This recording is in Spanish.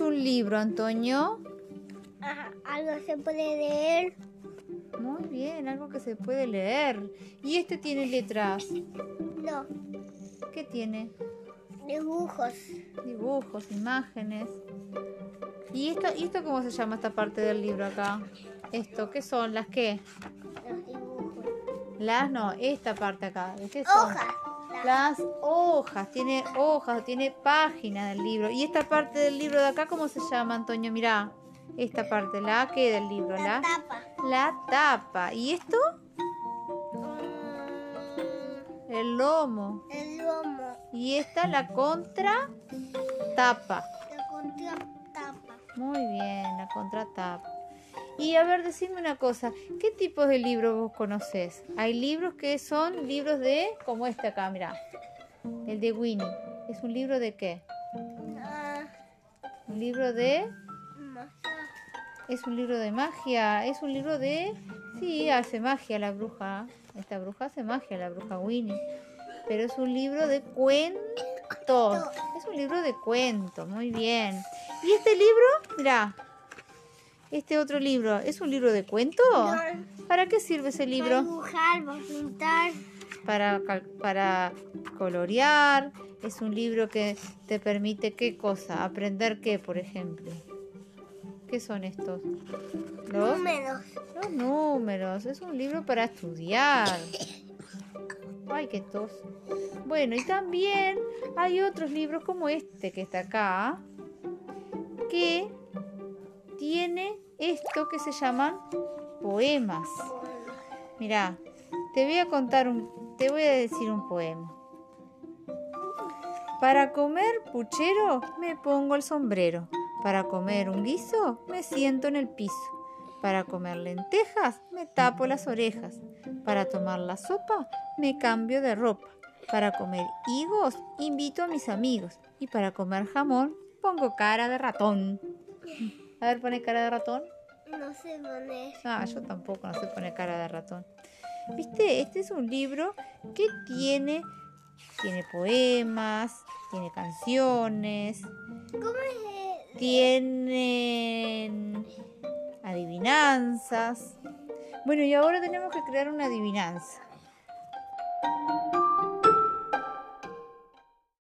un libro, Antonio? Ajá, algo se puede leer. Muy bien, algo que se puede leer. ¿Y este tiene letras? No, ¿Qué tiene? dibujos. Dibujos, imágenes. ¿Y esto, ¿Y esto cómo se llama esta parte del libro acá? ¿Esto qué son? ¿Las qué? Los dibujos. Las no, esta parte acá. ¿De qué son? Hojas. La- Las hojas, tiene hojas, tiene páginas del libro. ¿Y esta parte del libro de acá cómo se llama, Antonio? Mirá, esta parte, la que del libro, La la, tapa. la tapa. ¿Y esto? Mm, El lomo. el lomo. Y esta la contra tapa. La contratapa. Muy bien, la contratapa. Y a ver, decime una cosa, ¿qué tipos de libros vos conocés? Hay libros que son libros de, como este acá, mirá, el de Winnie. ¿Es un libro de qué? Ah, Un libro de, magia. es un libro de magia, es un libro de, sí, hace magia la bruja. Esta bruja hace magia, la bruja Winnie. Pero es un libro de cuentos. Es un libro de cuentos, muy bien. ¿Y este libro? Mirá, este otro libro, ¿es un libro de cuentos? ¿Para qué sirve ese Para libro? dibujar, para pintar. Para, para colorear. Es un libro que te permite qué cosa? Aprender qué, por ejemplo. ¿Qué son estos? Los, Números. los números. Es un libro para estudiar. Ay, qué tos. Bueno, y también hay otros libros como este que está acá, que que se llaman poemas. Mira, te voy a contar un, te voy a decir un poema. Para comer puchero me pongo el sombrero. Para comer un guiso me siento en el piso. Para comer lentejas me tapo las orejas. Para tomar la sopa me cambio de ropa. Para comer higos invito a mis amigos. Y para comer jamón pongo cara de ratón. A ver, pone cara de ratón. No sé poner. Ah, yo tampoco, no sé poner cara de ratón. Viste, este es un libro que tiene, tiene poemas, tiene canciones, ¿Cómo es? tienen adivinanzas. Bueno, y ahora tenemos que crear una adivinanza.